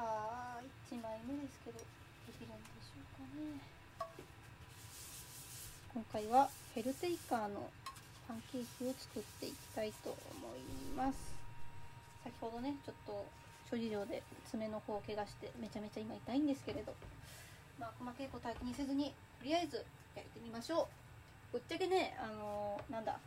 回目ですけどできるんでしょうかね今回はヘルテイカーのパンケーキを作っていきたいと思います。先ほどねちょっと諸事情で爪の方を怪我してめちゃめちゃ今痛いんですけれどまあ細けいことは気にせずにとりあえずやってみましょう。ぶっちゃけねあのーなんだ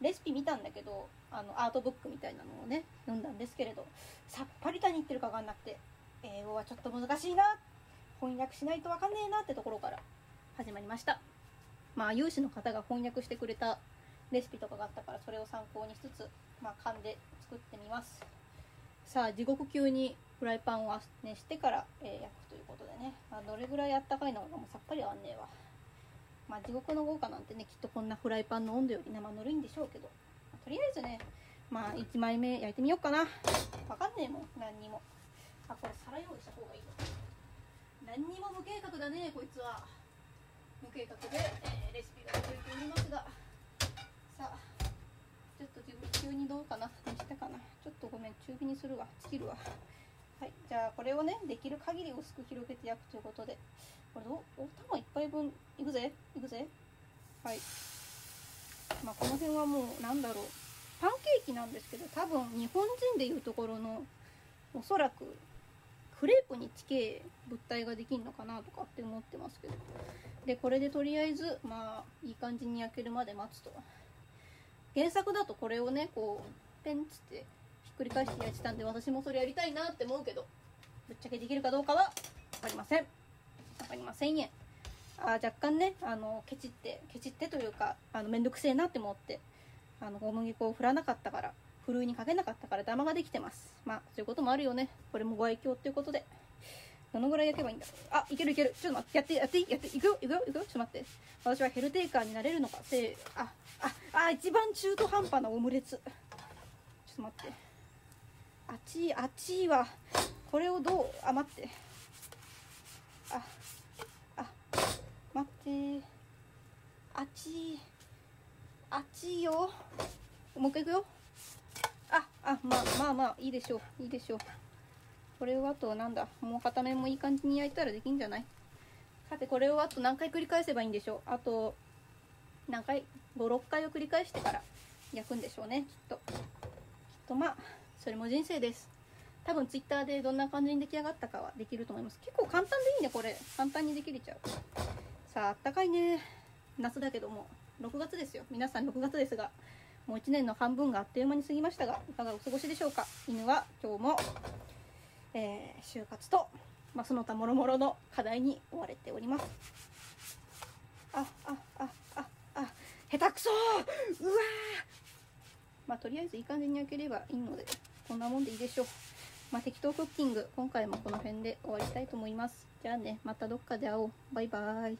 レシピ見たんだけどあのアートブックみたいなのをね読んだんですけれどさっぱり何言ってるか分かんなくて英語はちょっと難しいな。翻訳しないと分かんねえなってところから始まりました。まあ有志の方が翻訳してくれたレシピとかがあったからそれを参考にしつつまあ勘で作ってみます。さあ地獄級にフライパンを熱してから、えー焼くということでね、まあ、どれぐらいあったかいのかもさっぱりわかんねえわ。まあ地獄の豪華なんてねきっとこんなフライパンの温度より生ぬるいんでしょうけど、まあとりあえずねまあ1枚目焼いてみようかな。わかんねえもん何にも。あこれ皿用意した方がいいの？何にも無計画だねこいつは。無計画で、えーレシピが作れておりますが。さあちょっと自分急にどうかなにしたかな。ちょっとごめん中火にするわ。切るわ。はいじゃあこれをねできる限り薄く広げて焼くということで。これどお玉一杯分いくぜ？いくぜ？はい。まあこの辺はもうなんだろう。パンケーキなんですけど多分日本人でいうところのおそらくクレープに近い物体ができるのかなとかって思ってますけど。でこれでとりあえずまあいい感じに焼けるまで待つと。原作だとこれをねこうペンっつってひっくり返して焼いてたんで私もそれやりたいなって思うけどぶっちゃけできるかどうかは分かりません。分かりませんえあー若干ねあのケチってケチってというかあのめんどくせえなって思ってあの小麦粉を振らなかったから。ふるいにかけなかったからダマができてますまあそういうこともあるよねこれもご愛嬌っていうことでどのぐらい焼けばいいんだ？あ、いけるいける。ちょっと待って、やって、やっていい？やって、いくよ、いくよ、いくよ。ちょっと待って。私はヘルテイカーになれるのか？せー、あ、あ、あ、一番中途半端なオムレツ。ちょっと待って。あっち、あっちいわ。これをどう、あ、待って。あ、あ、待って。あっちい。あっちいよ。もう一回いくよ。あ、まあまあまあ、いいでしょう。いいでしょう。これをあとなんだ？もう片面もいい感じに焼いたらできんじゃない？さてこれをあと何回繰り返せばいいんでしょう？あと何回？56回を繰り返してから焼くんでしょうねきっと。きっとまあそれも人生です。多分ツイッターでどんな感じに出来上がったかはできると思います。結構簡単でいいねこれ。簡単にできれちゃう。さああったかいね。夏だけども6月ですよ。皆さん6月ですが。もう1年の半分があっという間に過ぎましたがいかがお過ごしでしょうか？犬は今日もえー就活と、まあ、その他諸々の課題に追われております。あ、あ、あ、あ、あ、下手くそーうわーまあ、とりあえずいい感じに焼ければいいので、こんなもんでいいでしょう。まあ、適当クッキング、今回もこの辺で終わりたいと思います。じゃあね、またどっかで会おう。バイバーイ。